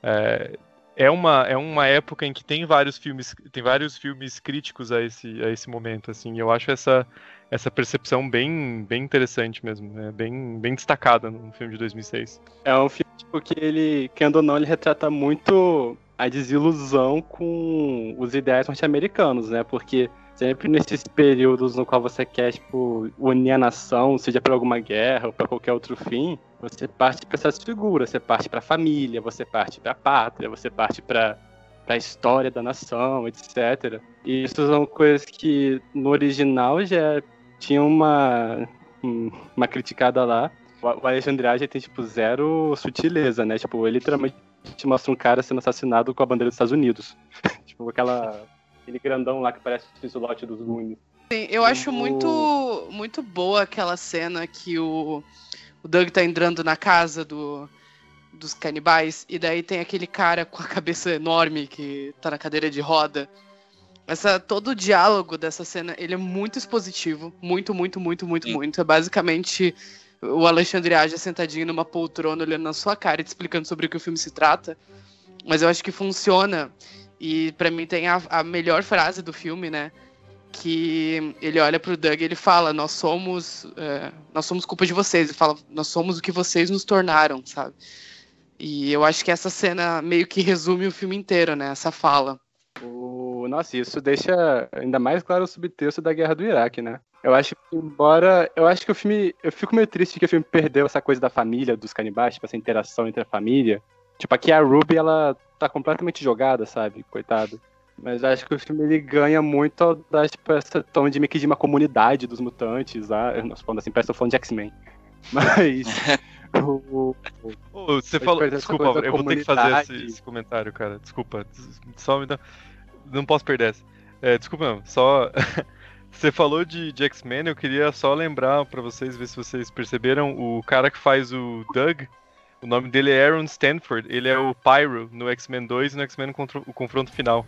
é, é, uma, é uma época em que tem vários filmes tem vários filmes críticos a esse, a esse momento, assim. Eu acho essa essa percepção bem, bem interessante mesmo, né? bem, bem destacada no filme de 2006. É um filme tipo, que ele, querendo ou não, ele retrata muito a desilusão com os ideais norte-americanos, né? Porque sempre nesses períodos no qual você quer, tipo, unir a nação, seja para alguma guerra ou para qualquer outro fim, você parte para essas figuras, você parte para a família, você parte para a pátria, você parte para a história da nação, etc. E isso são coisas que no original já tinha uma uma criticada lá. O Alexandre Age tem tipo zero sutileza, né? Tipo, ele literalmente te mostra um cara sendo assassinado com a bandeira dos Estados Unidos. tipo, aquela. Aquele grandão lá que parece o slot dos Goonies. Sim, eu acho muito, muito boa aquela cena que o, o Doug tá entrando na casa do, dos canibais, e daí tem aquele cara com a cabeça enorme que tá na cadeira de roda. Essa, todo o diálogo dessa cena, ele é muito expositivo. Muito, muito, muito, muito, Sim. muito. É basicamente o Alexandre Aja sentadinho numa poltrona olhando na sua cara e te explicando sobre o que o filme se trata. Mas eu acho que funciona. E para mim tem a, a, melhor frase do filme, né? Que ele olha pro Doug e ele fala: Nós somos, é, nós somos culpa de vocês. Ele fala: Nós somos o que vocês nos tornaram, sabe? E eu acho que essa cena meio que resume o filme inteiro, né? Essa fala. O... Nossa, isso deixa ainda mais claro o subtexto da guerra do Iraque, né? Eu acho que, embora. Eu acho que o filme. Eu fico meio triste que o filme perdeu essa coisa da família, dos canibais, tipo, essa interação entre a família. Tipo, aqui a Ruby, ela tá completamente jogada, sabe? Coitado. Mas acho que o filme ele ganha muito ao dar, tipo, essa tom de meio que de uma comunidade dos mutantes lá. Eu não falando assim, parece que eu falando de X-Men. Mas. O- Ô, você falou. Desculpa, eu vou ter que fazer esse, esse comentário, cara. Desculpa. des- Só me dá. Não posso perder essa. É, desculpa, não. Só. Você falou de, de X-Men, eu queria só lembrar pra vocês, ver se vocês perceberam, o cara que faz o Doug, o nome dele é Aaron Stanford, ele é o Pyro no X-Men 2 e no X-Men Contro- o Confronto Final.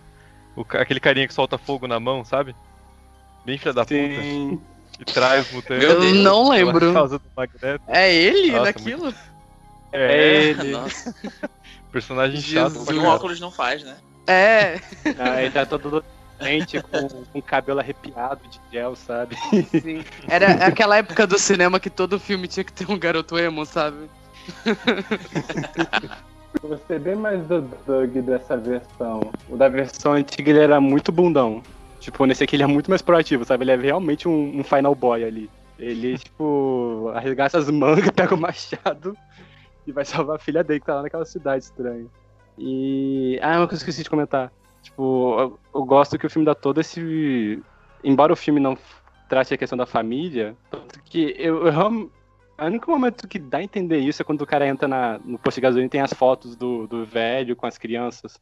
O aquele carinha que solta fogo na mão, sabe? Bem filha da puta. Sim. E traz mutantes. Eu não pela lembro. causa do Magneto. É ele Nossa, naquilo? É ele. Nossa, Personagem chato. Jesus. e o óculos não faz, né? É. Ah, ele tá todo doente, com, com cabelo arrepiado de gel, sabe? Sim. Era aquela época do cinema que todo filme tinha que ter um garoto emo, sabe? Gostei bem mais do Doug dessa versão. O da versão antiga ele era muito bundão. Tipo, nesse aqui ele é muito mais proativo, sabe? Ele é realmente um, um final boy ali. Ele, tipo, arregaça as mangas, pega o machado e vai salvar a filha dele que tá lá naquela cidade estranha. E. Ah, uma coisa que eu esqueci de comentar. Tipo, eu, eu gosto que o filme dá todo esse. Embora o filme não trate a questão da família, tanto que eu, eu realmente- o único momento que dá a entender isso é quando o cara entra na- no posto de gasolina e tem as fotos do, do velho com as crianças.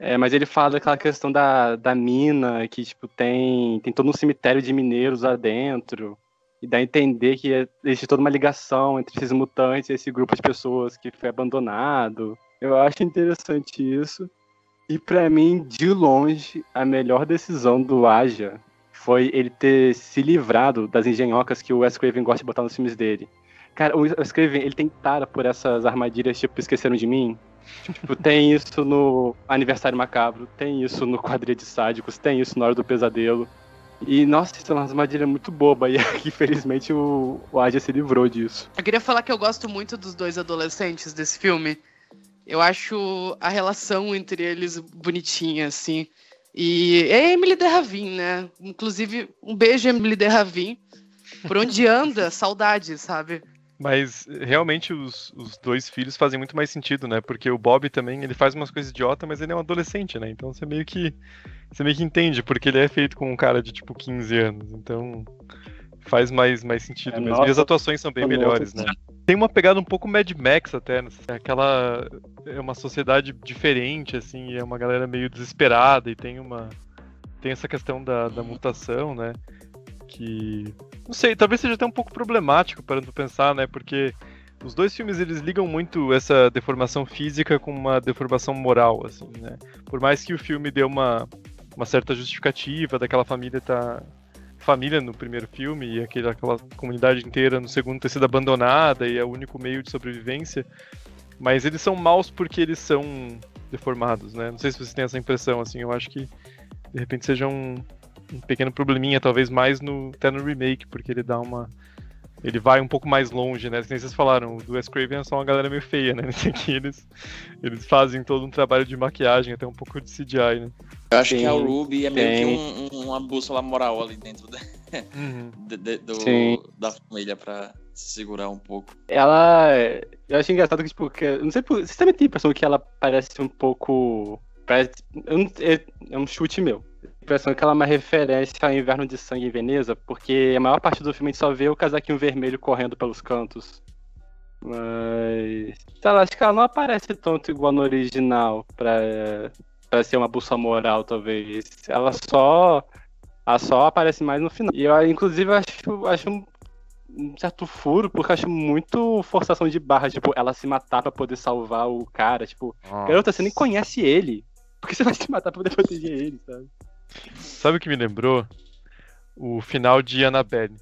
É, mas ele fala daquela questão da, da mina, que tipo, tem, tem todo um cemitério de mineiros lá dentro. E dá a entender que é- existe toda uma ligação entre esses mutantes e esse grupo de pessoas que foi abandonado. Eu acho interessante isso. E pra mim, de longe, a melhor decisão do Aja foi ele ter se livrado das engenhocas que o Wes Craven gosta de botar nos filmes dele. Cara, o Wes Craven, ele tem tara por essas armadilhas, tipo, Esqueceram de Mim. Tipo, tem isso no Aniversário Macabro, tem isso no Quadrilha de Sádicos, tem isso na Hora do Pesadelo. E, nossa, isso é uma armadilha muito boba. E aqui, felizmente, o, o Aja se livrou disso. Eu queria falar que eu gosto muito dos dois adolescentes desse filme. Eu acho a relação entre eles bonitinha, assim. E é Emily de Ravin, né? Inclusive, um beijo, Emily de Ravin. Por onde anda, saudade, sabe? Mas realmente os, os dois filhos fazem muito mais sentido, né? Porque o Bob também, ele faz umas coisas idiota, mas ele é um adolescente, né? Então você meio que você meio que entende, porque ele é feito com um cara de tipo 15 anos. Então faz mais, mais sentido É, mesmo. nossa, e as atuações são bem nossa, melhores, né? Tem uma pegada um pouco Mad Max até, né? aquela é uma sociedade diferente assim, é uma galera meio desesperada e tem uma tem essa questão da, da mutação, né? Que não sei, talvez seja até um pouco problemático para tu pensar, né? Porque os dois filmes eles ligam muito essa deformação física com uma deformação moral, assim, né? Por mais que o filme dê uma, uma certa justificativa daquela família tá família no primeiro filme e aquele, aquela comunidade inteira no segundo ter sido abandonada e é o único meio de sobrevivência, mas eles são maus porque eles são deformados, né? Não sei se vocês têm essa impressão, assim, eu acho que de repente seja um, um pequeno probleminha, talvez mais no, até no remake, porque ele dá uma. Ele vai um pouco mais longe, né? Que nem vocês falaram, o do Wes Craven é só uma galera meio feia, né? Nesse aqui eles, eles fazem todo um trabalho de maquiagem, até um pouco de CGI, né? Eu acho Sim, que a Ruby é meio que um- um- uma bússola moral ali dentro da, Uhum. de- de- do- da família pra se segurar um pouco. Ela. Eu achei engraçado que, tipo, que, não sei por. Vocês também têm a impressão que ela parece um pouco. Parece, é, é um chute meu. Impressão que ela é uma referência ao Inverno de Sangue em Veneza, porque a maior parte do filme a gente só vê o casaquinho vermelho correndo pelos cantos. Mas. Sei lá, acho que ela não aparece tanto igual no original pra, pra ser uma bússola moral, talvez. Ela só. Ela só aparece mais no final. E eu, inclusive, acho, acho um um certo furo, porque eu acho muito forçação de barra, tipo, ela se matar pra poder salvar o cara, tipo, garota, você nem conhece ele. Por que você vai se matar pra poder proteger ele, sabe? Sabe o que me lembrou? O final de Annabelle.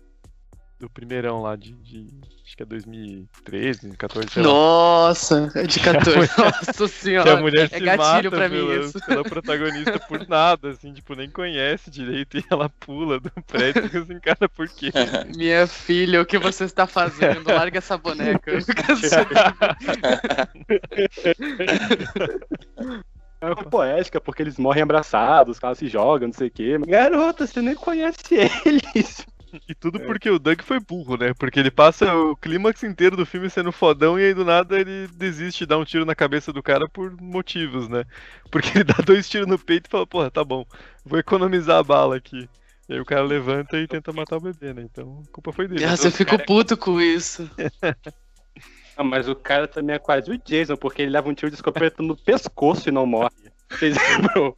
Do primeirão lá de, de- Acho que é 2013, 2014, sei lá. Nossa, é de 14. Nossa Que a senhora. mulher é se gatilho mata pra mim pela, isso. pela protagonista por nada, assim, tipo, nem conhece direito e ela pula do prédio e assim, cara, por quê? Minha filha, o que você está fazendo? Larga essa boneca. É uma poética, porque eles morrem abraçados, os caras se jogam, não sei o quê. Garota, você nem conhece eles. E tudo porque o Doug foi burro, né? Porque ele passa o clímax inteiro do filme sendo fodão e aí do nada ele desiste de dar um tiro na cabeça do cara por motivos, né? Porque ele dá dois tiros no peito e fala, porra, tá bom, vou economizar a bala aqui. E aí o cara levanta e tenta matar o bebê, né? Então a culpa foi dele. Nossa, eu fico puto com isso. Ah, mas o cara também é quase o Jason, porque ele leva um tiro de escopeta no pescoço e não morre. Vocês lembram?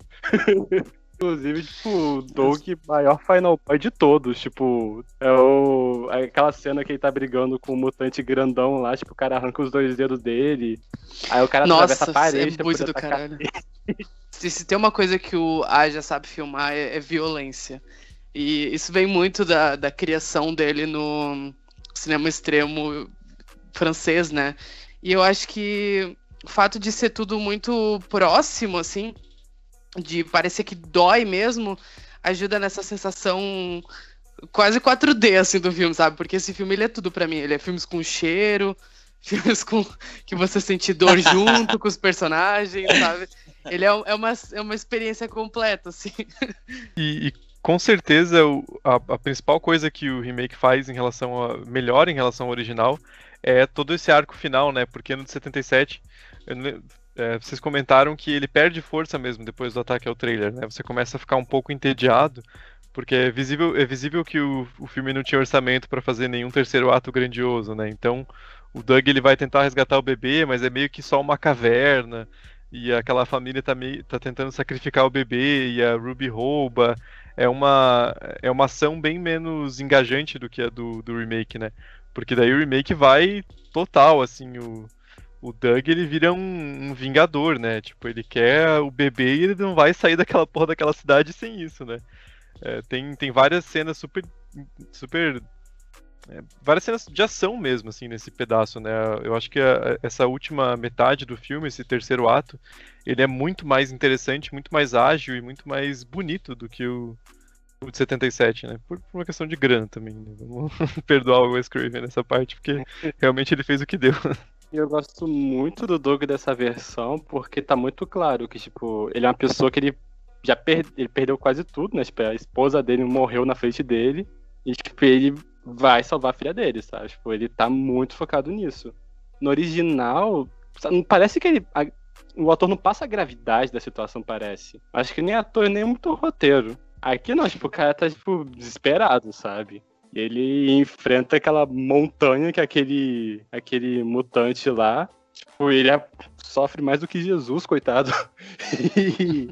Inclusive, tipo, o Doug, maior Final Boy de todos. Tipo, é o. aquela cena que ele tá brigando com o mutante grandão lá, tipo, o cara arranca os dois dedos dele. Aí o cara Nossa, atravessa a parede. é muito do caralho. Se, se tem uma coisa que o Aja sabe filmar é, é violência. E isso vem muito da, da criação dele no cinema extremo francês, né? E eu acho que o fato de ser tudo muito próximo, assim, de parecer que dói mesmo, ajuda nessa sensação quase 4D, assim, do filme, sabe? Porque esse filme, ele é tudo pra mim. Ele é filmes com cheiro, filmes com que você sente dor junto com os personagens, sabe? Ele é, é, uma, é uma experiência completa, assim. E, e com certeza o- a, a principal coisa que o remake faz em relação a. melhor em relação ao original é todo esse arco final, né? Porque no de 77, eu é, vocês comentaram que ele perde força mesmo depois do ataque ao trailer, né? Você começa a ficar um pouco entediado, porque é visível, é visível que o, o filme não tinha orçamento para fazer nenhum terceiro ato grandioso, né? Então o Doug ele vai tentar resgatar o bebê, mas é meio que só uma caverna. E aquela família tá, meio, tá tentando sacrificar o bebê, e a Ruby rouba. É uma, é uma ação bem menos engajante do que a do, do remake, né? Porque daí o remake vai total, assim, o, o Doug ele vira um, um vingador, né? Tipo, ele quer o bebê e ele não vai sair daquela porra daquela cidade sem isso, né? É, tem, tem várias cenas super. super. é, várias cenas de ação mesmo, assim, nesse pedaço, né? Eu acho que a- essa última metade do filme, esse terceiro ato, ele é muito mais interessante, muito mais ágil e muito mais bonito do que o, de 77, né? Por, por uma questão de grana também, né? Vamos perdoar o Wes Craven nessa parte, porque realmente ele fez o que deu. Eu gosto muito do Doug dessa versão, porque tá muito claro que, tipo, ele é uma pessoa que ele já ele perdeu quase tudo, né? Tipo, a esposa dele morreu na frente dele. E, tipo, ele vai salvar a filha dele, sabe? Tipo, ele tá muito focado nisso. No original, parece que ele. a- o ator não passa a gravidade da situação, parece. Acho que nem ator, nem muito roteiro. Aqui não, tipo, o cara tá, tipo, desesperado, sabe? Ele enfrenta aquela montanha que é aquele, aquele mutante lá. Tipo, ele é- sofre mais do que Jesus, coitado. E-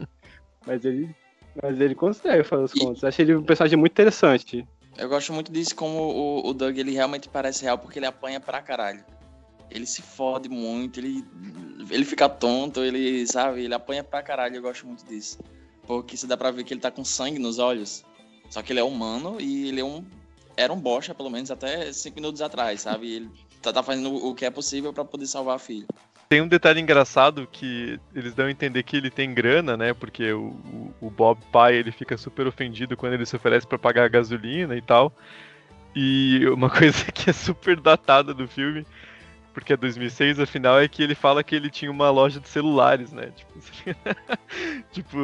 mas ele. Mas ele consegue, afinal das E- contas. Acho ele um personagem muito interessante. Eu gosto muito disso, como o, o Doug ele realmente parece real, porque ele apanha pra caralho. Ele se fode muito, ele, ele fica tonto, ele, sabe, ele apanha pra caralho, eu gosto muito disso. Porque você dá pra ver que ele tá com sangue nos olhos. Só que ele é humano e ele é um. Era um bocha, pelo menos, até cinco minutos atrás, sabe? Ele tá, tá fazendo o que é possível pra poder salvar a filha. Tem um detalhe engraçado que eles dão a entender que ele tem grana, né? Porque o, o- o Bob pai ele fica super ofendido quando ele se oferece pra pagar a gasolina e tal. E uma coisa que é super datada do filme, porque é 2006, afinal, é que ele fala que ele tinha uma loja de celulares, né? Tipo, tipo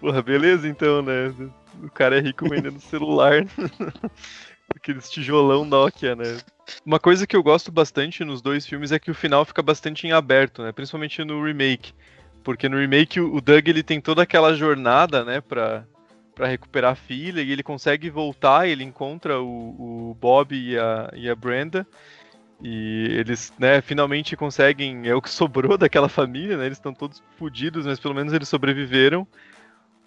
porra, beleza então, né? O cara é rico vendendo celular. Aqueles tijolão Nokia, né? Uma coisa que eu gosto bastante nos dois filmes é que o final fica bastante em aberto, né? Principalmente no remake. Porque no remake o Doug ele tem toda aquela jornada, né, pra, pra recuperar a filha e ele consegue voltar, ele encontra o, o Bob e a, e a Brenda. E eles, né, finalmente conseguem. É o que sobrou daquela família, né? Eles estão todos fodidos, mas pelo menos eles sobreviveram.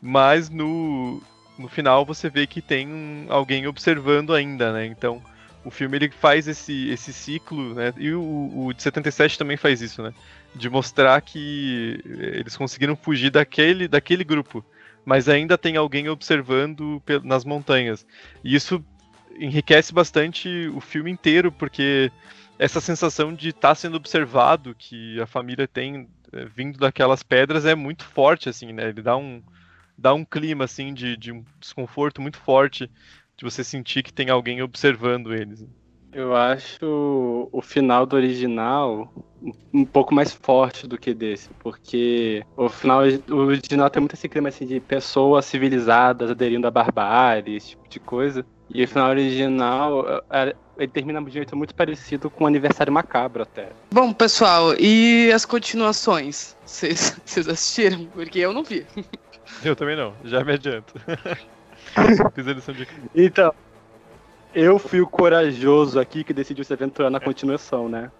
Mas no, no final você vê que tem um- alguém observando ainda, né? Então o filme ele faz esse, esse ciclo, né? E o, o de 77 também faz isso, né? De mostrar que eles conseguiram fugir daquele, daquele grupo, mas ainda tem alguém observando nas montanhas. E isso enriquece bastante o filme inteiro, porque essa sensação de estar sendo observado que a família tem eh, vindo daquelas pedras é muito forte, assim, né? Ele dá um, dá um clima, assim, de, de um desconforto muito forte de você sentir que tem alguém observando eles. Eu acho o final do original um pouco mais forte do que desse, porque o final o original tem muito esse clima assim de pessoas civilizadas aderindo à barbárie, esse tipo de coisa. E o final original é- ele termina de um jeito muito parecido com o aniversário macabro até. Bom, pessoal, e as continuações? Vocês assistiram? Porque eu não vi. Eu também não, já me adianto. Fiz a lição de. Então, eu fui o corajoso aqui que decidiu se aventurar na continuação, né?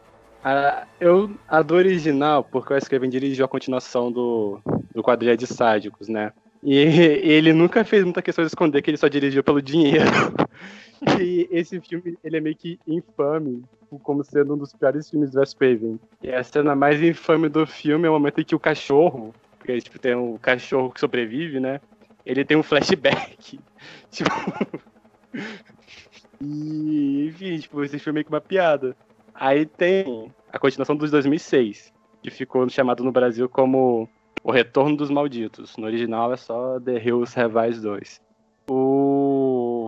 A, eu, a do original, porque o Wes Craven dirigiu a continuação do, do Quadrilha de Sádicos, né? E ele nunca fez muita questão de esconder que ele só dirigiu pelo dinheiro. E esse filme, ele é meio que infame, como sendo um dos piores filmes do Wes Craven. E a cena mais infame do filme é o momento em que o cachorro, porque tipo, tem um cachorro que sobrevive, né? Ele tem um flashback. Tipo... e, enfim, tipo, esse filme é meio que uma piada. Aí tem a continuação dos 2006, que ficou chamado no Brasil como O Retorno dos Malditos. No original é só The Hills Have 2. O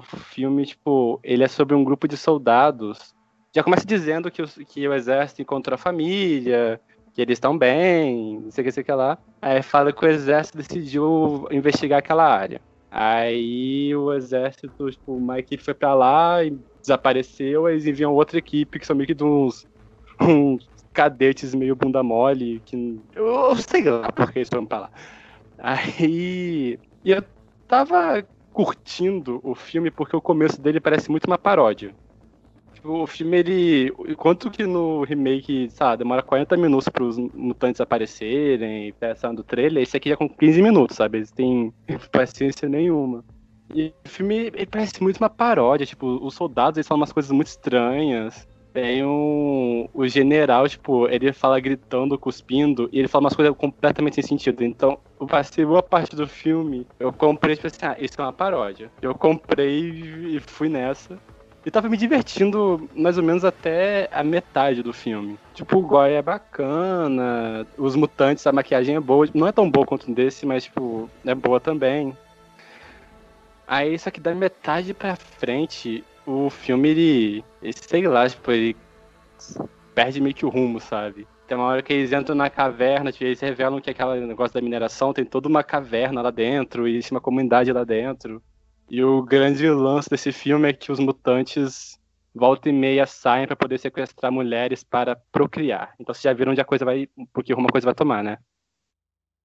filme, tipo, ele é sobre um grupo de soldados. Já começa dizendo que o, que o exército encontrou a família, que eles estão bem, não sei o que, sei o que lá. Aí fala que o exército decidiu investigar aquela área. Aí o exército, tipo, uma equipe foi pra lá e desapareceu, eles enviam outra equipe, que são meio que de uns, uns cadetes meio bunda mole, que eu sei lá porque eles foram pra lá. Aí e eu tava curtindo o filme porque o começo dele parece muito uma paródia. Tipo, o filme, ele. Enquanto que no remake, sabe, demora 40 minutos para os mutantes aparecerem, peça do trailer, esse aqui já com 15 minutos, sabe? Eles têm paciência nenhuma. E o filme ele parece muito uma paródia, tipo, os soldados eles falam umas coisas muito estranhas. Tem um. O general, tipo, ele fala gritando, cuspindo, e ele fala umas coisas completamente sem sentido. Então, eu passei boa parte do filme, eu comprei, tipo assim, ah, isso é uma paródia. Eu comprei e fui nessa. E tava me divertindo mais ou menos até a metade do filme. Tipo, o Goya é bacana, os mutantes, a maquiagem é boa. Não é tão boa quanto um desse, mas, tipo, é boa também. Aí, só que da metade pra frente, o filme, ele, ele sei lá, tipo, ele perde meio que o rumo, sabe? Tem uma hora que eles entram na caverna, tipo, eles revelam que aquele negócio da mineração tem toda uma caverna lá dentro, e existe uma comunidade lá dentro. E o grande lance desse filme é que os mutantes volta e meia saem para poder sequestrar mulheres para procriar. Então vocês já viram onde a coisa vai, porque uma coisa vai tomar, né?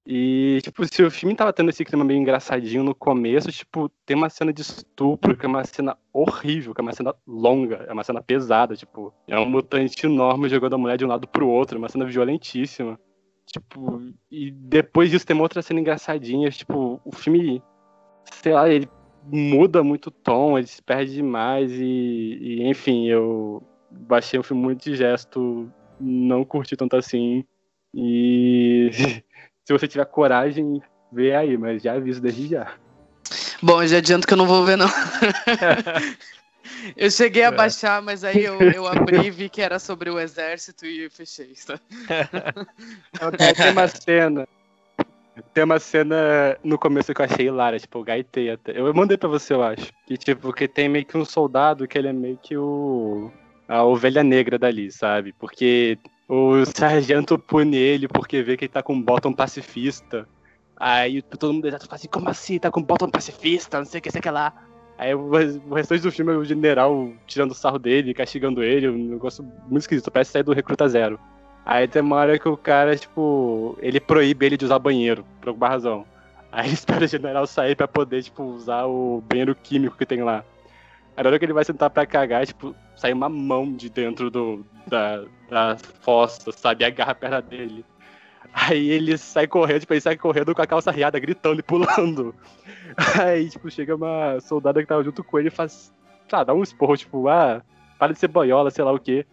E, tipo, se o filme tava tendo esse clima meio engraçadinho no começo, tipo, tem uma cena de estupro, que é uma cena horrível, que é uma cena longa, é uma cena pesada, tipo, é um mutante enorme jogando a mulher de um lado pro outro, é uma cena violentíssima. Tipo, e depois disso tem uma outra cena engraçadinha, tipo, o filme, sei lá, ele muda muito o tom, ele se perde demais e, e enfim, eu baixei um filme muito de gesto, não curti tanto assim. E se você tiver coragem, vê aí, mas já aviso desde já. Bom, eu já adianto que eu não vou ver, não. eu cheguei a é. baixar, mas aí eu, eu abri, vi que era sobre o exército e fechei. Tá? Tem uma cena tem uma cena no começo que eu achei hilária, tipo, o gaitei até. Eu mandei pra você, eu acho. Que, tipo, que tem meio que um soldado que ele é meio que o. a ovelha negra dali, sabe? Porque o sargento pune ele porque vê que ele tá com um bottom pacifista. Aí todo mundo exato fala assim, como assim? Tá com um bottom pacifista? Não sei o que, sei o que lá. Aí o, o restante do filme é o general tirando sarro dele, castigando ele, um negócio muito esquisito, parece sair do Recruta Zero. Aí tem uma hora que o cara, tipo, ele proíbe ele de usar banheiro, por alguma razão. Aí ele espera o general sair pra poder, tipo, usar o banheiro químico que tem lá. Aí na hora que ele vai sentar pra cagar, tipo, sai uma mão de dentro do, da, da fossa, sabe? E agarra a perna dele. Aí ele sai correndo, tipo, ele sai correndo com a calça riada, gritando e pulando. Aí, tipo, chega uma soldada que tava junto com ele e faz, sabe, dá um esporro, tipo, ah, para de ser boiola, sei lá o quê.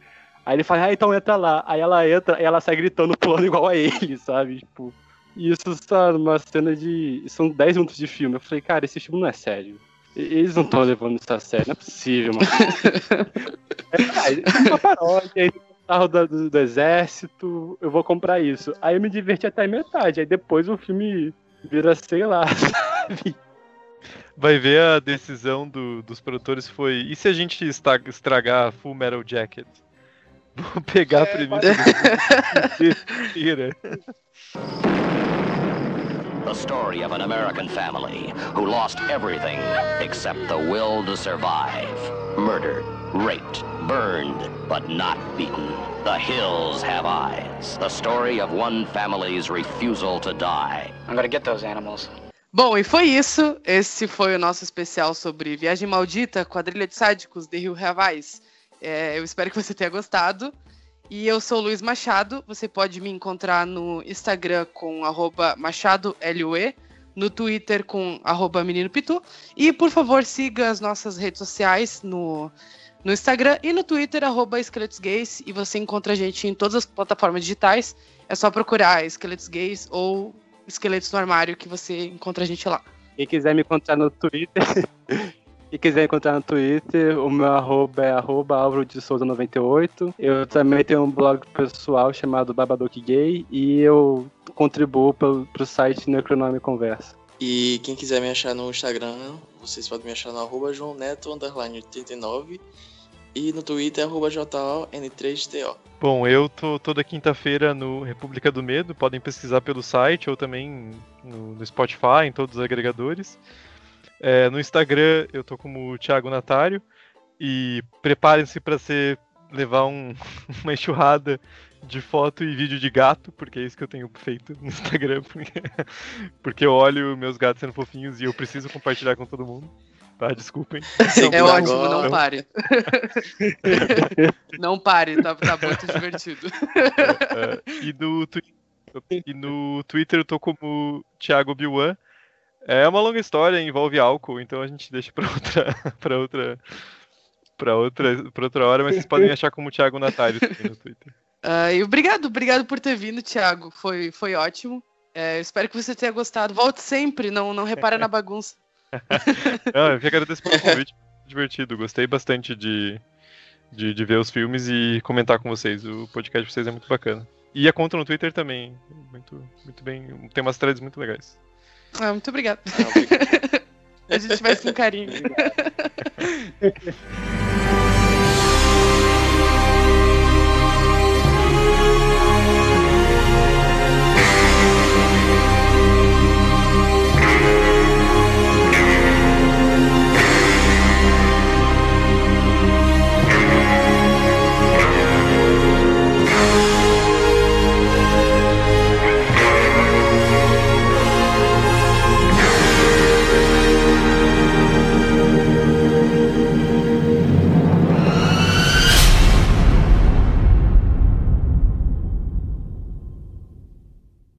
Aí ele fala, ah, então entra lá. Aí ela entra e ela sai gritando, pulando igual a ele, sabe? Tipo, isso, sabe, uma cena de. São 10 minutos de filme. Eu falei, cara, esse filme não é sério. Eles não estão levando isso a sério, não é possível, mano. é, é uma paródia, carro do, do, do, exército, eu vou comprar isso. Aí eu me diverti até metade, aí depois o filme vira, sei lá, sabe? Vai ver a decisão do, dos produtores foi. E se a gente estragar Full Metal Jacket? Vou pegar a premissa. Tira. The story of an American family who lost everything except the will to survive. Murdered, raped, burned, but not beaten. The hills have eyes. The story of one family's refusal to die. I'm gonna get those animals. Bom, e foi isso. Esse foi o nosso especial sobre Viagem Maldita, Quadrilha de Sádicos, The Rio Have É, eu espero que você tenha gostado. E eu sou o Luiz Machado. Você pode me encontrar no Instagram com MachadoLUE, no Twitter com arroba Menino Pitu. E, por favor, siga as nossas redes sociais no, no Instagram e no Twitter, arroba Gays. E você encontra a gente em todas as plataformas digitais. É só procurar Esqueletos Gays ou Esqueletos no Armário que você encontra a gente lá. Quem quiser me encontrar no Twitter, quem quiser encontrar no Twitter, o meu arroba é arroba Álvaro de Souza 98. Eu também tenho um blog pessoal chamado Babadook Gay e eu contribuo pro, pro site Necronome Conversa. E quem quiser me achar no Instagram, vocês podem me achar no arroba João Neto, underline 89. E no Twitter, arroba JON3TO. Bom, eu tô toda quinta-feira no República do Medo, podem pesquisar pelo site ou também no, no Spotify, em todos os agregadores. É, no Instagram eu tô como Thiago Natário e preparem-se para ser levar um, uma enxurrada de foto e vídeo de gato, porque é isso que eu tenho feito no Instagram, porque, porque eu olho meus gatos sendo fofinhos e eu preciso compartilhar com todo mundo. Tá, desculpem. É ótimo, não pare. não pare, tá, tá muito divertido. É, é, e, no e no Twitter eu tô como Thiago Biwan. É uma longa história, envolve álcool, então a gente deixa pra outra. pra outra. Pra outra, pra outra hora, mas vocês podem achar como Thiago Natário no Twitter. Uh, e obrigado, obrigado por ter vindo, Thiago. Foi, foi ótimo. É, espero que você tenha gostado. Volte sempre, não, não repara na bagunça. Não, eu agradeço pelo convite, divertido. Gostei bastante de, de, de, ver os filmes e comentar com vocês. O podcast de vocês é muito bacana. E a conta no Twitter também, muito, muito bem. Tem umas threads muito legais. Ah, muito obrigado. a gente faz com carinho.